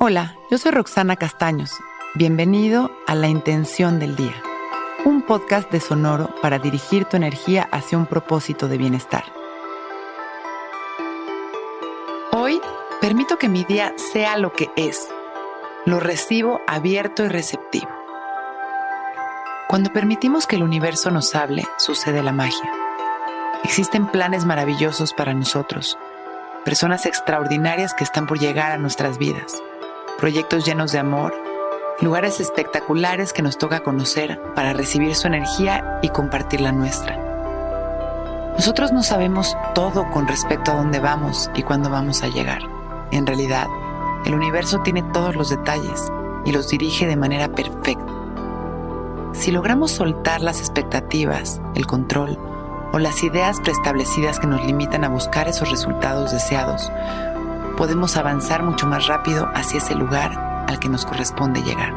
Hola, yo soy Roxana Castaños. Bienvenido a La Intención del Día, un podcast de Sonoro para dirigir tu energía hacia un propósito de bienestar. Hoy permito que mi día sea lo que es. Lo recibo abierto y receptivo. Cuando permitimos que el universo nos hable, sucede la magia. Existen planes maravillosos para nosotros, personas extraordinarias que están por llegar a nuestras vidas proyectos llenos de amor, lugares espectaculares que nos toca conocer para recibir su energía y compartir la nuestra. Nosotros no sabemos todo con respecto a dónde vamos y cuándo vamos a llegar. En realidad, el universo tiene todos los detalles y los dirige de manera perfecta. Si logramos soltar las expectativas, el control o las ideas preestablecidas que nos limitan a buscar esos resultados deseados, podemos avanzar mucho más rápido hacia ese lugar al que nos corresponde llegar.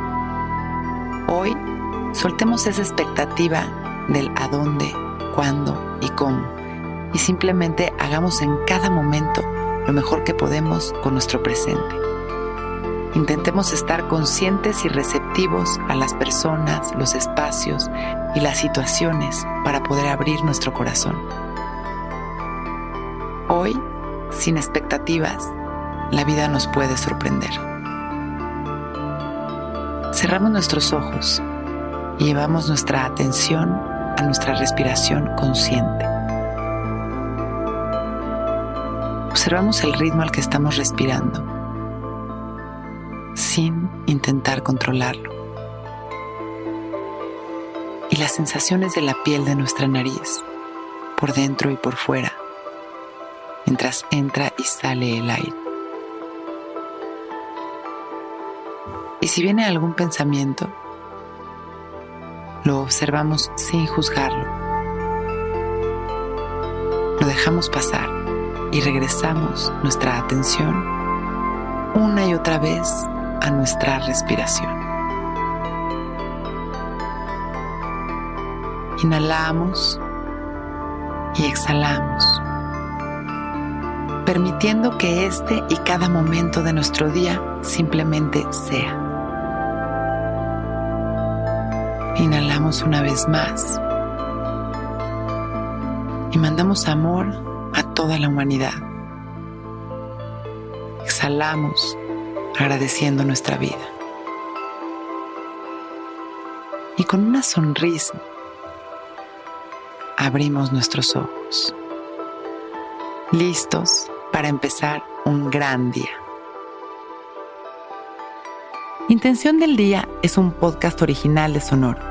Hoy, soltemos esa expectativa del a dónde, cuándo y cómo, y simplemente hagamos en cada momento lo mejor que podemos con nuestro presente. Intentemos estar conscientes y receptivos a las personas, los espacios y las situaciones para poder abrir nuestro corazón. Hoy, sin expectativas, la vida nos puede sorprender. Cerramos nuestros ojos y llevamos nuestra atención a nuestra respiración consciente. Observamos el ritmo al que estamos respirando sin intentar controlarlo. Y las sensaciones de la piel de nuestra nariz, por dentro y por fuera, mientras entra y sale el aire. Y si viene algún pensamiento, lo observamos sin juzgarlo. Lo dejamos pasar y regresamos nuestra atención una y otra vez a nuestra respiración. Inhalamos y exhalamos, permitiendo que este y cada momento de nuestro día simplemente sea. Inhalamos una vez más y mandamos amor a toda la humanidad. Exhalamos agradeciendo nuestra vida. Y con una sonrisa abrimos nuestros ojos, listos para empezar un gran día. Intención del Día es un podcast original de Sonoro.